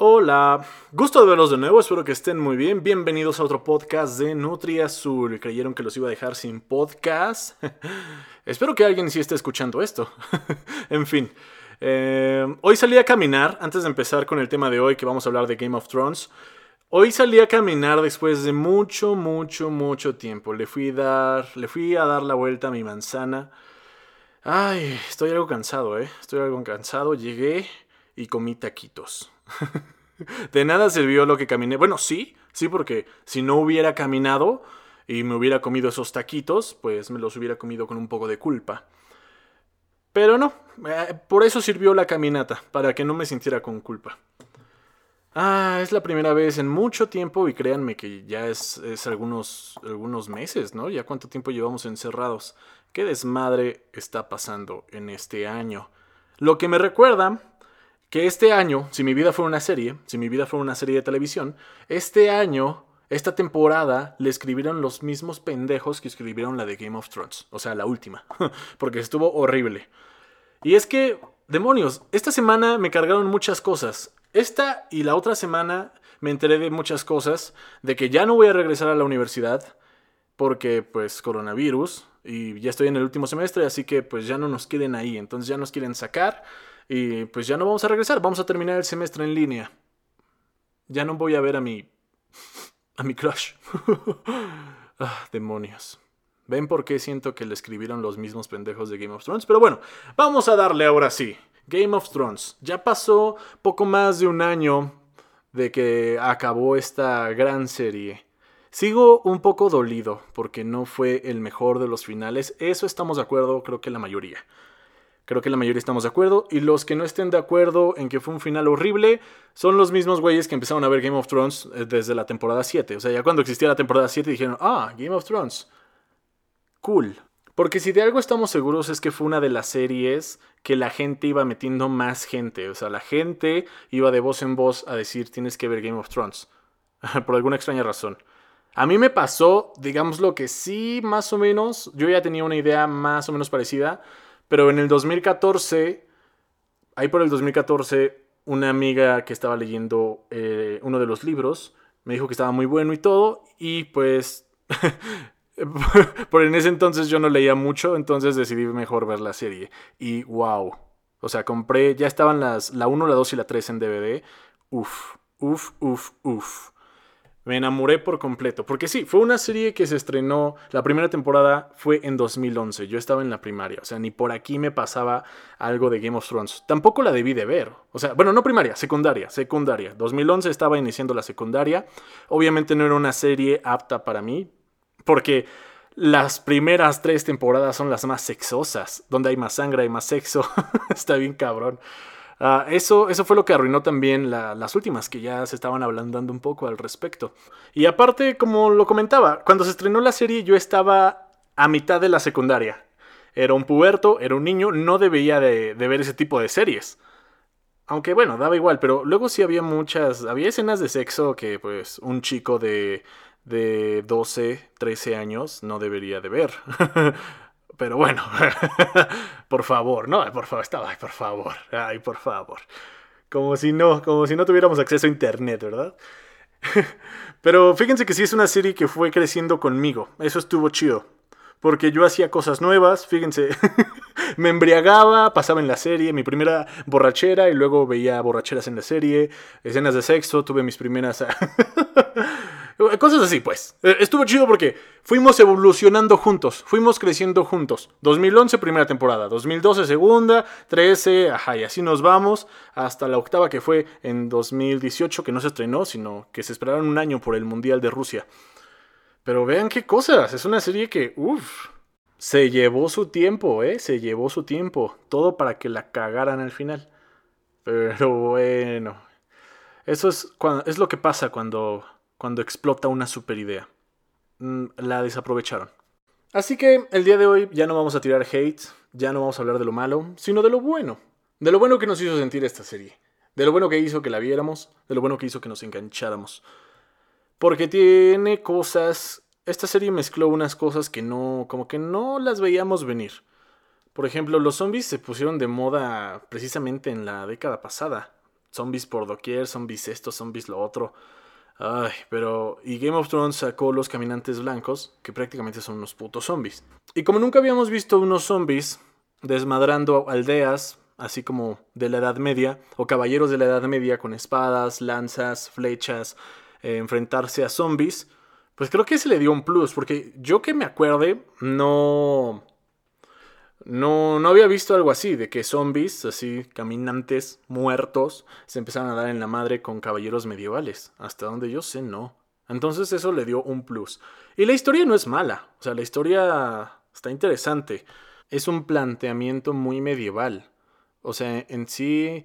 Hola, gusto de verlos de nuevo, espero que estén muy bien. Bienvenidos a otro podcast de Nutri Azul. ¿Creyeron que los iba a dejar sin podcast? espero que alguien sí esté escuchando esto. en fin, eh, hoy salí a caminar, antes de empezar con el tema de hoy, que vamos a hablar de Game of Thrones. Hoy salí a caminar después de mucho, mucho, mucho tiempo. Le fui, dar, le fui a dar la vuelta a mi manzana. Ay, estoy algo cansado, ¿eh? Estoy algo cansado. Llegué y comí taquitos. de nada sirvió lo que caminé. Bueno, sí, sí, porque si no hubiera caminado y me hubiera comido esos taquitos, pues me los hubiera comido con un poco de culpa. Pero no, eh, por eso sirvió la caminata, para que no me sintiera con culpa. Ah, es la primera vez en mucho tiempo y créanme que ya es, es algunos, algunos meses, ¿no? Ya cuánto tiempo llevamos encerrados. ¿Qué desmadre está pasando en este año? Lo que me recuerda que este año, si mi vida fuera una serie, si mi vida fuera una serie de televisión, este año, esta temporada, le escribieron los mismos pendejos que escribieron la de Game of Thrones, o sea, la última, porque estuvo horrible. Y es que, demonios, esta semana me cargaron muchas cosas. Esta y la otra semana me enteré de muchas cosas, de que ya no voy a regresar a la universidad, porque pues coronavirus, y ya estoy en el último semestre, así que pues ya no nos quieren ahí, entonces ya nos quieren sacar y pues ya no vamos a regresar, vamos a terminar el semestre en línea. Ya no voy a ver a mi a mi crush. ah, demonios. ¿Ven por qué siento que le escribieron los mismos pendejos de Game of Thrones? Pero bueno, vamos a darle ahora sí. Game of Thrones. Ya pasó poco más de un año de que acabó esta gran serie. Sigo un poco dolido porque no fue el mejor de los finales. Eso estamos de acuerdo, creo que la mayoría. Creo que la mayoría estamos de acuerdo. Y los que no estén de acuerdo en que fue un final horrible son los mismos güeyes que empezaron a ver Game of Thrones eh, desde la temporada 7. O sea, ya cuando existía la temporada 7 dijeron, ah, Game of Thrones. Cool. Porque si de algo estamos seguros es que fue una de las series que la gente iba metiendo más gente. O sea, la gente iba de voz en voz a decir tienes que ver Game of Thrones. Por alguna extraña razón. A mí me pasó, digamos lo que sí, más o menos, yo ya tenía una idea más o menos parecida, pero en el 2014, ahí por el 2014, una amiga que estaba leyendo eh, uno de los libros me dijo que estaba muy bueno y todo, y pues, por en ese entonces yo no leía mucho, entonces decidí mejor ver la serie. Y wow, o sea, compré, ya estaban las, la 1, la 2 y la 3 en DVD. Uf, uf, uf, uf me enamoré por completo. Porque sí, fue una serie que se estrenó, la primera temporada fue en 2011, yo estaba en la primaria, o sea, ni por aquí me pasaba algo de Game of Thrones. Tampoco la debí de ver, o sea, bueno, no primaria, secundaria, secundaria. 2011 estaba iniciando la secundaria, obviamente no era una serie apta para mí, porque las primeras tres temporadas son las más sexosas, donde hay más sangre, hay más sexo, está bien cabrón. Ah, eso, eso fue lo que arruinó también las últimas, que ya se estaban ablandando un poco al respecto. Y aparte, como lo comentaba, cuando se estrenó la serie yo estaba a mitad de la secundaria. Era un puberto, era un niño, no debía de, ver ese tipo de series. Aunque bueno, daba igual, pero luego sí había muchas, había escenas de sexo que pues un chico de, de 12, 13 años no debería de ver. Pero bueno, por favor, no, por favor, estaba, por favor, ay, por favor. Como si no, como si no tuviéramos acceso a internet, ¿verdad? Pero fíjense que sí es una serie que fue creciendo conmigo. Eso estuvo chido. Porque yo hacía cosas nuevas, fíjense, me embriagaba, pasaba en la serie, mi primera borrachera y luego veía borracheras en la serie, escenas de sexo, tuve mis primeras... Cosas así, pues. Eh, estuvo chido porque fuimos evolucionando juntos, fuimos creciendo juntos. 2011, primera temporada. 2012, segunda. 13, ajá, y así nos vamos. Hasta la octava que fue en 2018, que no se estrenó, sino que se esperaron un año por el Mundial de Rusia. Pero vean qué cosas. Es una serie que, uff, se llevó su tiempo, ¿eh? Se llevó su tiempo. Todo para que la cagaran al final. Pero bueno. Eso es, es lo que pasa cuando cuando explota una super idea. Mm, la desaprovecharon. Así que el día de hoy ya no vamos a tirar hate, ya no vamos a hablar de lo malo, sino de lo bueno. De lo bueno que nos hizo sentir esta serie. De lo bueno que hizo que la viéramos, de lo bueno que hizo que nos engancháramos. Porque tiene cosas... Esta serie mezcló unas cosas que no... como que no las veíamos venir. Por ejemplo, los zombies se pusieron de moda precisamente en la década pasada. zombies por doquier, zombies esto, zombies lo otro. Ay, pero. Y Game of Thrones sacó los caminantes blancos, que prácticamente son unos putos zombies. Y como nunca habíamos visto unos zombies desmadrando aldeas, así como de la Edad Media, o caballeros de la Edad Media con espadas, lanzas, flechas, eh, enfrentarse a zombies, pues creo que se le dio un plus, porque yo que me acuerde, no. No, no había visto algo así, de que zombies, así, caminantes, muertos, se empezaron a dar en la madre con caballeros medievales. Hasta donde yo sé, no. Entonces eso le dio un plus. Y la historia no es mala, o sea, la historia está interesante. Es un planteamiento muy medieval. O sea, en sí,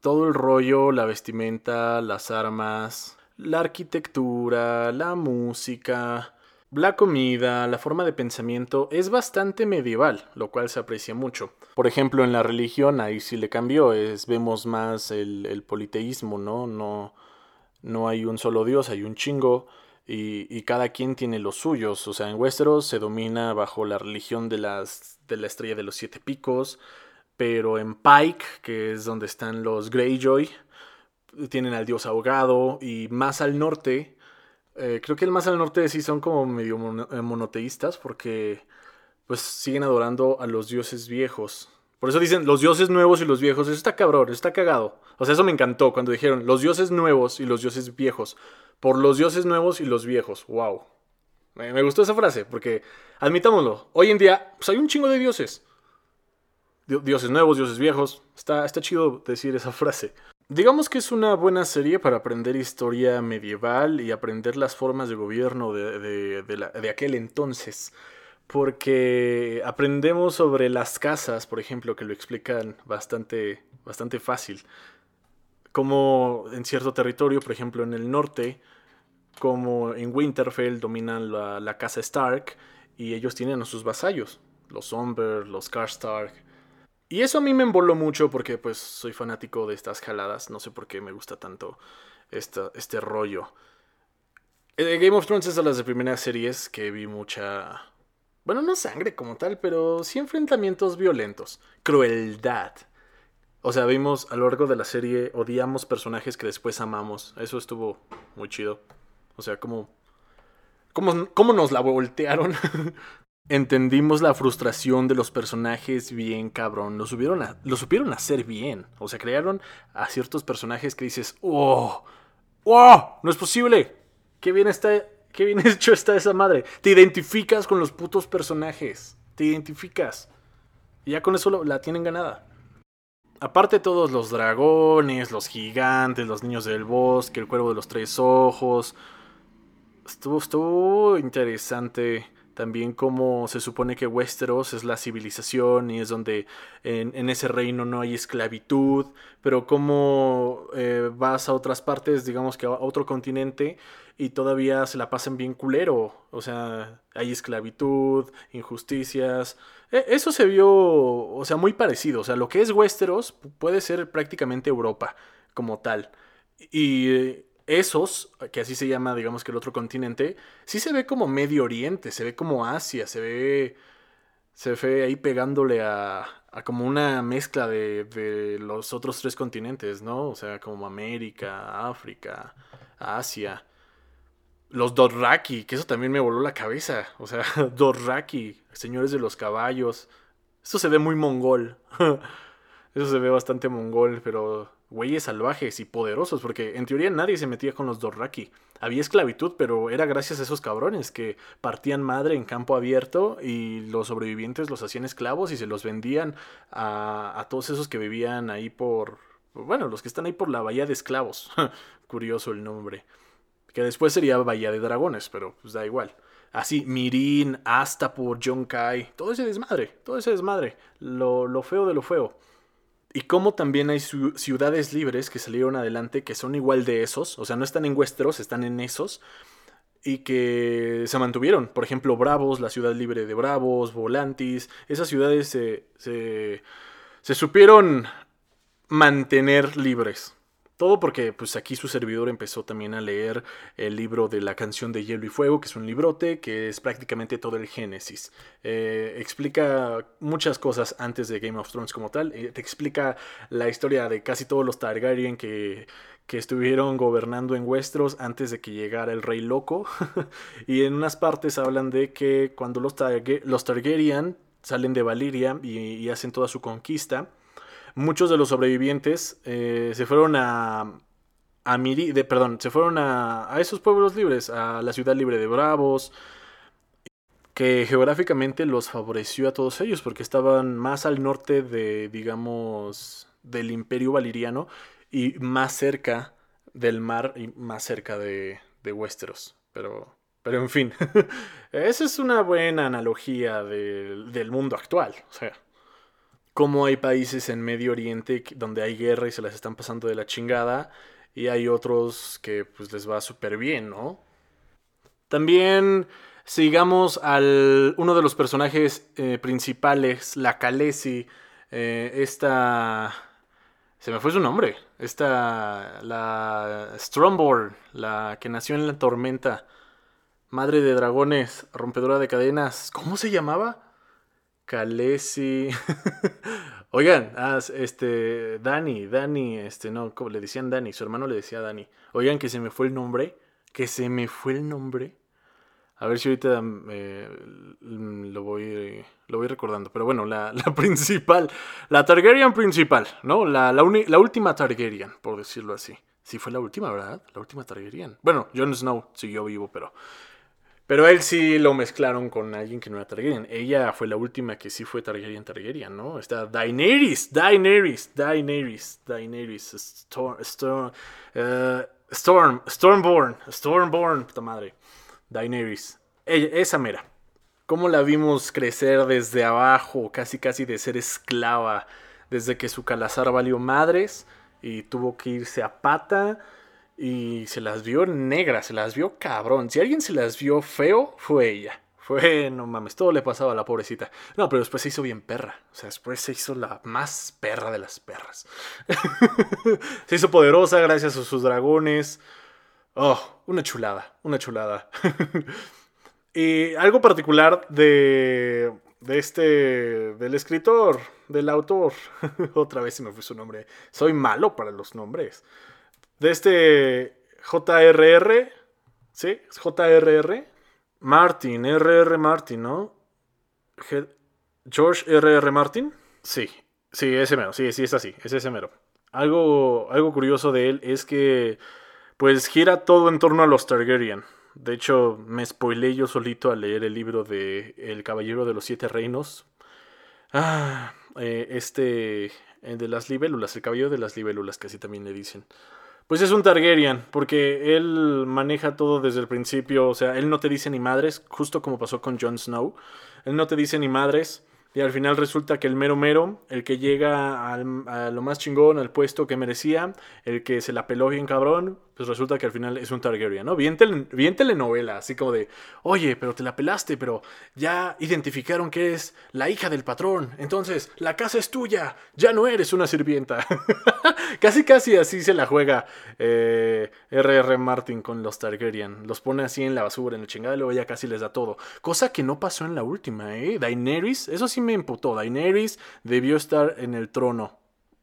todo el rollo, la vestimenta, las armas, la arquitectura, la música, la comida, la forma de pensamiento es bastante medieval, lo cual se aprecia mucho. Por ejemplo, en la religión ahí sí le cambió, es, vemos más el, politeísmo, ¿no? ¿no? No hay un solo dios, hay un chingo y, y, cada quien tiene los suyos. O sea, en Westeros se domina bajo la religión de, las, de la estrella de los siete picos, pero en Pike, que es donde están los Greyjoy, tienen al dios ahogado y más al norte eh, creo que el más al norte sí son como medio eh, monoteístas porque pues siguen adorando a los dioses viejos. Por eso dicen los dioses nuevos y los viejos. Eso está cabrón, está cagado. O sea, eso me encantó cuando dijeron los dioses nuevos y los dioses viejos. Por los dioses nuevos y los viejos. Wow. Me, gustó esa frase porque, admitámoslo, hoy en día pues hay un chingo de dioses. Dioses nuevos, dioses viejos. Está, está chido decir esa frase. Digamos que es una buena serie para aprender historia medieval y aprender las formas de gobierno de, de, aquel entonces. Porque aprendemos sobre las casas, por ejemplo, que lo explican bastante, bastante fácil. Como en cierto territorio, por ejemplo en el norte, como en Winterfell dominan la, la casa Stark y ellos tienen a sus vasallos, los Somber, los Karstark, y eso a mí me emboló mucho porque pues soy fanático de estas jaladas. No sé por qué me gusta tanto esta, este rollo. Eh, Game of Thrones es de las de primeras series que vi mucha... Bueno, no sangre como tal, pero sí enfrentamientos violentos. Crueldad. O sea, vimos a lo largo de la serie, odiamos personajes que después amamos. Eso estuvo muy chido. O sea, como... ¿Cómo, cómo nos la voltearon? entendimos la frustración de los personajes bien cabrón. Lo, lo supieron hacer bien. O sea, crearon a ciertos personajes que dices, ¡oh! ¡oh! ¡No es posible! ¡Qué bien está! ¡Qué bien hecho está esa madre! Te identificas con los putos personajes. Te identificas. Y ya con eso la tienen ganada. Aparte todos los dragones, los gigantes, los niños del bosque, el cuervo de los tres ojos. Estuvo, estuvo interesante también como se supone que Westeros es la civilización y es donde en, ese reino no hay esclavitud, pero como eh, vas a otras partes, digamos que a otro continente, y todavía se la pasan bien culero, o sea, hay esclavitud, injusticias, e, eso se vio, o sea, muy parecido, o sea, lo que es Westeros puede ser prácticamente Europa como tal. Y esos, que así se llama, digamos que el otro continente, sí se ve como Medio Oriente, se ve como Asia, se ve, se ve ahí pegándole a, a como una mezcla de, de, los otros tres continentes, ¿no? O sea, como América, África, Asia. Los Dothraki, que eso también me voló la cabeza. O sea, Dothraki, señores de los caballos. Esto se ve muy mongol. eso se ve bastante mongol, pero güeyes salvajes y poderosos, porque en teoría nadie se metía con los Dorraki. Había esclavitud, pero era gracias a esos cabrones que partían madre en campo abierto y los sobrevivientes los hacían esclavos y se los vendían a, todos esos que vivían ahí por... Bueno, los que están ahí por la Bahía de Esclavos. Curioso el nombre. Que después sería Bahía de Dragones, pero pues da igual. Así, Mirin, Astapor, Kai todo ese desmadre, todo ese desmadre. Lo, lo feo de lo feo. Y como también hay ciudades libres que salieron adelante que son igual de esos, o sea, no están en Westeros, están en esos, y que se mantuvieron. Por ejemplo, Bravos, la ciudad libre de Bravos, Volantis, esas ciudades se, se supieron mantener libres. Todo porque pues aquí su servidor empezó también a leer el libro de la canción de Hielo y Fuego, que es un librote, que es prácticamente todo el Génesis. Eh, explica muchas cosas antes de Game of Thrones como tal. Eh, te explica la historia de casi todos los Targaryen que, que estuvieron gobernando en Westeros antes de que llegara el Rey Loco. y en unas partes hablan de que cuando los, los Targaryen salen de Valyria y hacen toda su conquista, muchos de los sobrevivientes eh, se fueron a, a Miri, de, perdón, se fueron a, a, esos pueblos libres, a la ciudad libre de Bravos, que geográficamente los favoreció a todos ellos porque estaban más al norte de, digamos, del imperio valiriano y más cerca del mar y más cerca de, de Westeros. Pero, pero en fin, esa es una buena analogía del mundo actual. O sea, como hay países en Medio Oriente donde hay guerra y se las están pasando de la chingada y hay otros que pues les va súper bien, ¿no? También sigamos al uno de los personajes eh, principales, la Khaleesi, eh, esta... Se me fue su nombre. Esta... La Stromborn, la que nació en la tormenta. Madre de dragones, rompedora de cadenas. ¿Cómo se llamaba? Calesi. Oigan, ah, este, Dani, Dani, este, no, como le decían Dani, su hermano le decía Dani. Oigan, que se me fue el nombre, que se me fue el nombre. A ver si ahorita eh, lo, voy, lo voy recordando. Pero bueno, la, principal, la Targaryen principal, ¿no? La, la, la, última Targaryen, por decirlo así. Sí, fue la última, ¿verdad? La última Targaryen. Bueno, Jon Snow siguió vivo, pero pero él sí lo mezclaron con alguien que no era Targaryen. Ella fue la última que sí fue Targaryen Targaryen, ¿no? Está Daenerys, Daenerys, Daenerys, Daenerys, Storm, Storm, uh, Storm, Stormborn, Stormborn, puta madre. Daenerys. Ella, esa mera. Cómo la vimos crecer desde abajo, casi casi de ser esclava, desde que su calazar valió madres y tuvo que irse a pata y se las vio negras, se las vio cabrón. Si alguien se las vio feo, fue ella. Fue, no mames, todo le pasaba a la pobrecita. No, pero después se hizo bien perra. O sea, después se hizo la más perra de las perras. se hizo poderosa gracias a sus dragones. Oh, una chulada, una chulada. y algo particular de, de este, del escritor, del autor. Otra vez se me fue su nombre. Soy malo para los nombres de este JRR, ¿sí? JRR. Martin, RR Martin, ¿no? George RR Martin. Sí, sí, ese mero, sí, sí, es así, es ese mero. Algo, algo curioso de él es que, pues, gira todo en torno a los Targaryen. De hecho, me spoilé yo solito al leer el libro de El Caballero de los Siete Reinos. Ah, eh, este, el de las libélulas, el Caballero de las libélulas, que así también le dicen. Pues es un Targaryen, porque él maneja todo desde el principio, o sea, él no te dice ni madres, justo como pasó con Jon Snow, él no te dice ni madres, y al final resulta que el mero mero, el que llega al, a lo más chingón, al puesto que merecía, el que se la peló bien cabrón, pues resulta que al final es un Targaryen, ¿no? Bien, telenovela, así como de, oye, pero te la pelaste, pero ya identificaron que es la hija del patrón, entonces la casa es tuya, ya no eres una sirvienta. casi, casi así se la juega eh, R.R. Martin con los Targaryen. Los pone así en la basura, en el chingada, y luego ya casi les da todo. Cosa que no pasó en la última, ¿eh? Daenerys, eso sí me imputó. Daenerys debió estar en el trono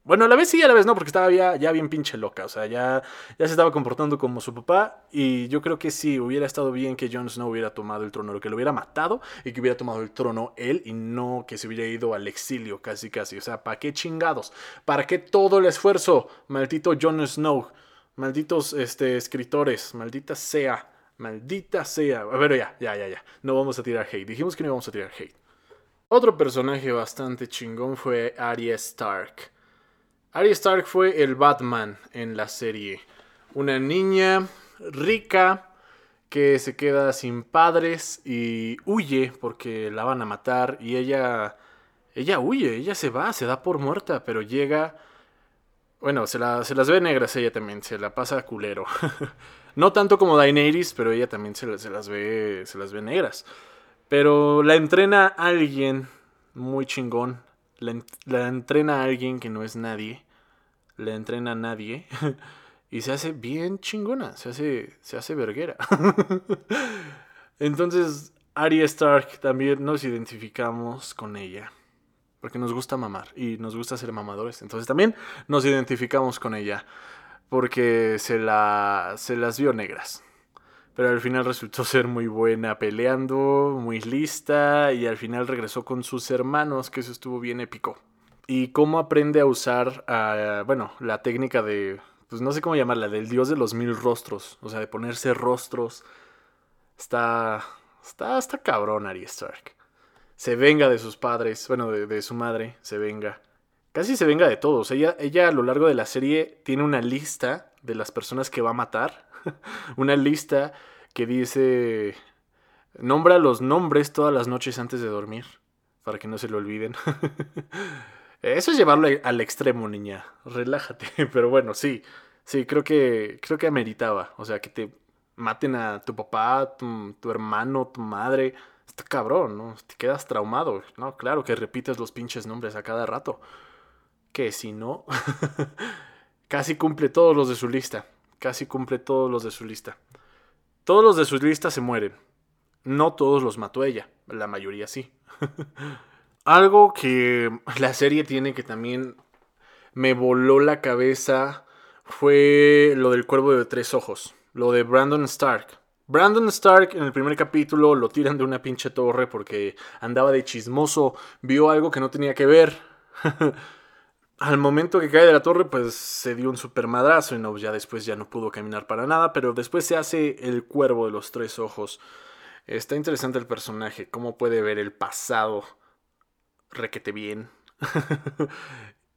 bueno, a la vez sí, a la vez no, porque estaba ya, ya bien pinche loca. O sea, ya, ya se estaba comportando como su papá. Y yo creo que sí, hubiera estado bien que Jon Snow hubiera tomado el trono, que lo hubiera matado y que hubiera tomado el trono él y no que se hubiera ido al exilio casi casi. O sea, ¿para qué chingados? ¿Para qué todo el esfuerzo? Maldito Jon Snow. Malditos este, escritores. Maldita sea. Maldita sea. A ver, ya, ya, ya, ya. No vamos a tirar hate. Dijimos que no íbamos a tirar hate. Otro personaje bastante chingón fue Arya Stark. Arya Stark fue el Batman en la serie. Una niña rica que se queda sin padres y huye porque la van a matar y ella ella huye, ella se va, se da por muerta, pero llega bueno, se, se las ve negras ella también, se la pasa culero. no tanto como Daenerys, pero ella también se, se, las ve se las ve negras. Pero la entrena alguien muy chingón, la, la entrena alguien que no es nadie le entrena a nadie. Y se hace bien chingona, se hace, se hace verguera. Entonces, Arya Stark también nos identificamos con ella. Porque nos gusta mamar y nos gusta ser mamadores. Entonces también nos identificamos con ella. Porque se, la, se las vio negras. Pero al final resultó ser muy buena peleando, muy lista. Y al final regresó con sus hermanos, que eso estuvo bien épico. Y cómo aprende a usar, ah, bueno, la técnica de, pues no sé cómo llamarla, del dios de los mil rostros. O sea, de ponerse rostros. Está, está, está cabrón Arya Stark. Se venga de sus padres, bueno, de, su madre, se venga. Casi se venga de todos. Ella, ella a lo largo de la serie tiene una lista de las personas que va a matar. una lista que dice... Nombra los nombres todas las noches antes de dormir. Para que no se lo olviden. Eso es llevarlo al extremo, niña. Relájate. Pero bueno, sí. Sí, creo que, creo que ameritaba. O sea, que te maten a tu papá, tu, tu hermano, tu madre. Está cabrón, ¿no? Te quedas traumado. No, claro que repites los pinches nombres a cada rato. Que si no, casi cumple todos los de su lista. Casi cumple todos los de su lista. Todos los de su lista se mueren. No todos los mató ella. La mayoría sí. Algo que la serie tiene que también me voló la cabeza fue lo del cuervo de tres ojos, lo de Brandon Stark. Brandon Stark en el primer capítulo lo tiran de una pinche torre porque andaba de chismoso, vio algo que no tenía que ver. Al momento que cae de la torre, pues se dio un super madrazo y no, ya después ya no pudo caminar para nada, pero después se hace el cuervo de los tres ojos. Está interesante el personaje, cómo puede ver el pasado requete bien.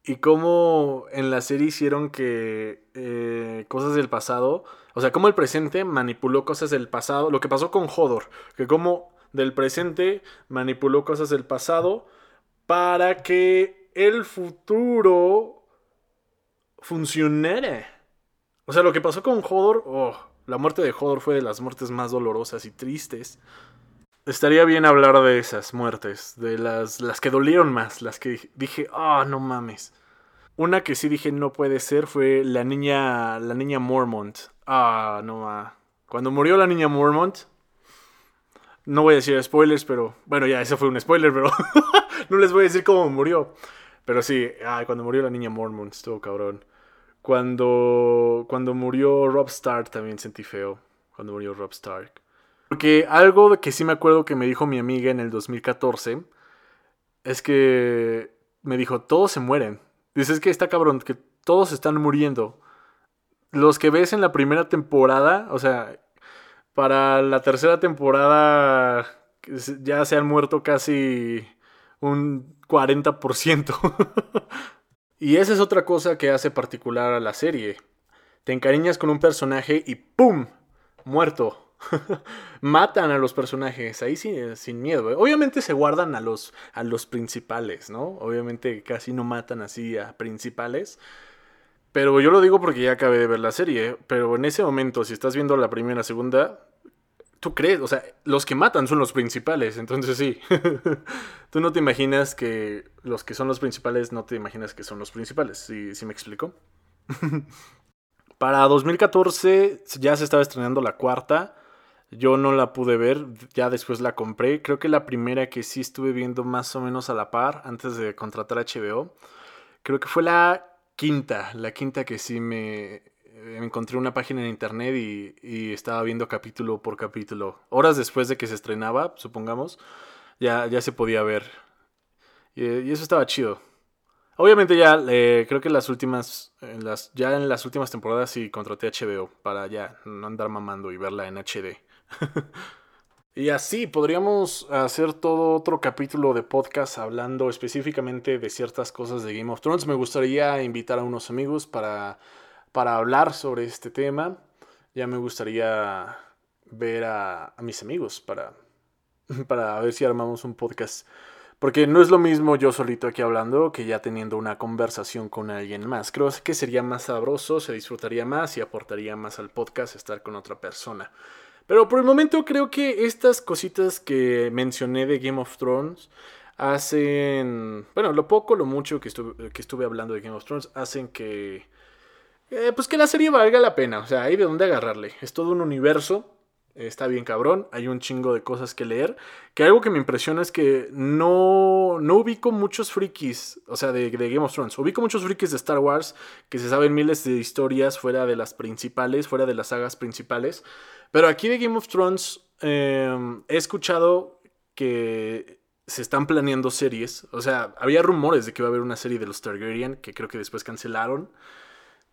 y cómo en la serie hicieron que eh, cosas del pasado, o sea, cómo el presente manipuló cosas del pasado, lo que pasó con Hodor, que cómo del presente manipuló cosas del pasado para que el futuro funcionara. O sea, lo que pasó con Hodor, oh, la muerte de Hodor fue de las muertes más dolorosas y tristes. Estaría bien hablar de esas muertes, de las, las que dolieron más, las que dije, ah, no mames. Una que sí dije no puede ser fue la niña, la niña Mormont. Ah, no Cuando murió la niña Mormont, no voy a decir spoilers, pero bueno, ya, ese fue un spoiler, pero no les voy a decir cómo murió. Pero sí, ah, cuando murió la niña Mormont, estuvo cabrón. Cuando, cuando murió Rob Stark también sentí feo. Cuando murió Rob Stark. Porque algo que sí me acuerdo que me dijo mi amiga en el 2014 es que me dijo, todos se mueren. Dices que está cabrón, que todos están muriendo. Los que ves en la primera temporada, o sea, para la tercera temporada ya se han muerto casi un 40%. y esa es otra cosa que hace particular a la serie. Te encariñas con un personaje y ¡pum! Muerto. Matan a los personajes, ahí sin, sin miedo. ¿eh? Obviamente se guardan a los, a los principales, ¿no? Obviamente casi no matan así a principales. Pero yo lo digo porque ya acabé de ver la serie. Pero en ese momento, si estás viendo la primera, segunda, tú crees, o sea, los que matan son los principales, entonces sí. tú no te imaginas que los que son los principales, no te imaginas que son los principales, ¿sí, sí me explico? Para 2014 ya se estaba estrenando la cuarta. Yo no la pude ver, ya después la compré. Creo que la primera que sí estuve viendo más o menos a la par antes de contratar HBO. Creo que fue la quinta, la quinta que sí me, encontré una página en internet y, estaba viendo capítulo por capítulo. Horas después de que se estrenaba, supongamos, ya, ya se podía ver. y eso estaba chido. Obviamente ya eh, creo que las últimas, en las, ya en las últimas temporadas sí contraté HBO para ya no andar mamando y verla en HD. y así podríamos hacer todo otro capítulo de podcast hablando específicamente de ciertas cosas de Game of Thrones. Me gustaría invitar a unos amigos para, para hablar sobre este tema. Ya me gustaría ver a, mis amigos para, para ver si armamos un podcast porque no es lo mismo yo solito aquí hablando que ya teniendo una conversación con alguien más. Creo que sería más sabroso, se disfrutaría más y aportaría más al podcast estar con otra persona. Pero por el momento creo que estas cositas que mencioné de Game of Thrones hacen, bueno, lo poco, lo mucho que estuve, que estuve hablando de Game of Thrones hacen que eh, pues que la serie valga la pena. O sea, hay de dónde agarrarle. Es todo un universo. Está bien cabrón, hay un chingo de cosas que leer. Que algo que me impresiona es que no, no ubico muchos frikis, o sea, de, Game of Thrones. Ubico muchos frikis de Star Wars que se saben miles de historias fuera de las principales, fuera de las sagas principales. Pero aquí de Game of Thrones em, he escuchado que se están planeando series. O sea, había rumores de que iba a haber una serie de los Targaryen que creo que después cancelaron.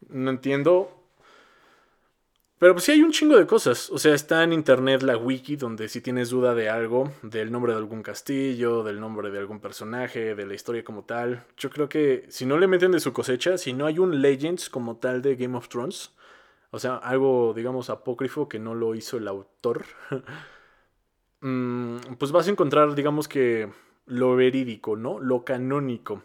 No entiendo. Pero pues sí hay un chingo de cosas. O sea, está en internet la wiki donde si tienes duda de algo, del nombre de algún castillo, del nombre de algún personaje, de la historia como tal. Yo creo que si no le meten de su cosecha, si no hay un Legends como tal de Game of Thrones, o sea, algo, digamos, apócrifo que no lo hizo el autor, mm, pues vas a encontrar, digamos que, lo verídico, ¿no? Lo canónico.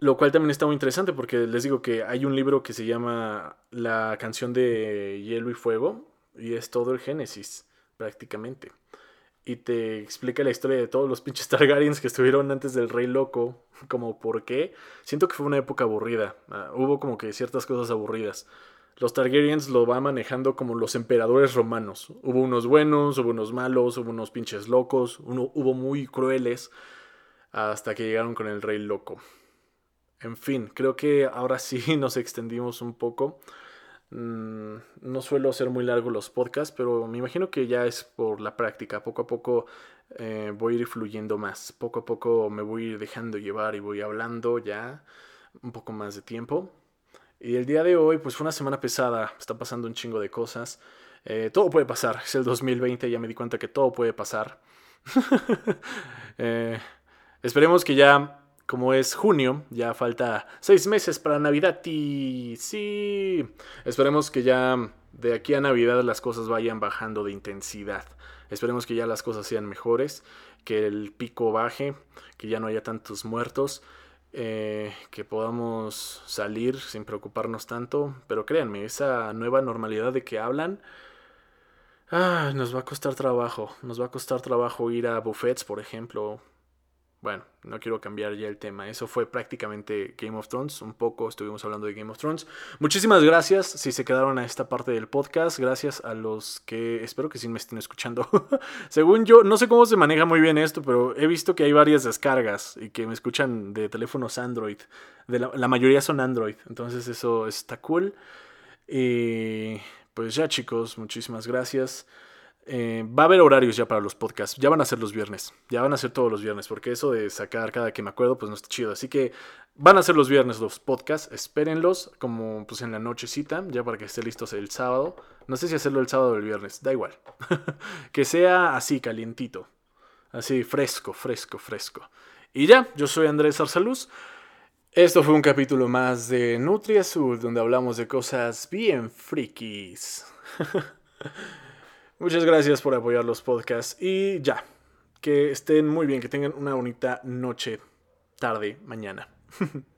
Lo cual también está muy interesante porque les digo que hay un libro que se llama La canción de hielo y fuego y es todo el Génesis, prácticamente. Y te explica la historia de todos los pinches Targaryens que estuvieron antes del Rey Loco, como por qué. Siento que fue una época aburrida, ah, hubo como que ciertas cosas aburridas. Los Targaryens lo van manejando como los emperadores romanos. Hubo unos buenos, hubo unos malos, hubo unos pinches locos, uno, hubo muy crueles, hasta que llegaron con el Rey Loco. En fin, creo que ahora sí nos extendimos un poco. Mm, no suelo hacer muy largo los podcasts, pero me imagino que ya es por la práctica. Poco a poco eh, voy a ir fluyendo más. Poco a poco me voy a ir dejando llevar y voy hablando ya un poco más de tiempo. Y el día de hoy, pues fue una semana pesada. Está pasando un chingo de cosas. Eh, todo puede pasar. Es el 2020, ya me di cuenta que todo puede pasar. Eh, esperemos que ya como es junio, ya falta seis meses para Navidad y sí, esperemos que ya de aquí a Navidad las cosas vayan bajando de intensidad. Esperemos que ya las cosas sean mejores, que el pico baje, que ya no haya tantos muertos, eh, que podamos salir sin preocuparnos tanto. Pero créanme, esa nueva normalidad de que hablan, ah, nos va a costar trabajo. Nos va a costar trabajo ir a buffets, por ejemplo, bueno, no quiero cambiar ya el tema. Eso fue prácticamente Game of Thrones. Un poco estuvimos hablando de Game of Thrones. Muchísimas gracias si se quedaron a esta parte del podcast. Gracias a los que espero que sí me estén escuchando. Según yo, no sé cómo se maneja muy bien esto, pero he visto que hay varias descargas y que me escuchan de teléfonos Android. De la, la mayoría son Android. Entonces eso está cool. Y pues ya chicos, muchísimas gracias. Eh, va a haber horarios ya para los podcasts. Ya van a ser los viernes. Ya van a ser todos los viernes. Porque eso de sacar cada que me acuerdo, pues no está chido. Así que van a ser los viernes los podcasts. Espérenlos como pues en la nochecita. Ya para que esté listos el sábado. No sé si hacerlo el sábado o el viernes. Da igual. que sea así, calientito. Así, fresco, fresco, fresco. Y ya, yo soy Andrés Arsaluz. Esto fue un capítulo más de Nutria Azul, donde hablamos de cosas bien frikis. Muchas gracias por apoyar los podcasts y ya, que estén muy bien, que tengan una bonita noche, tarde, mañana.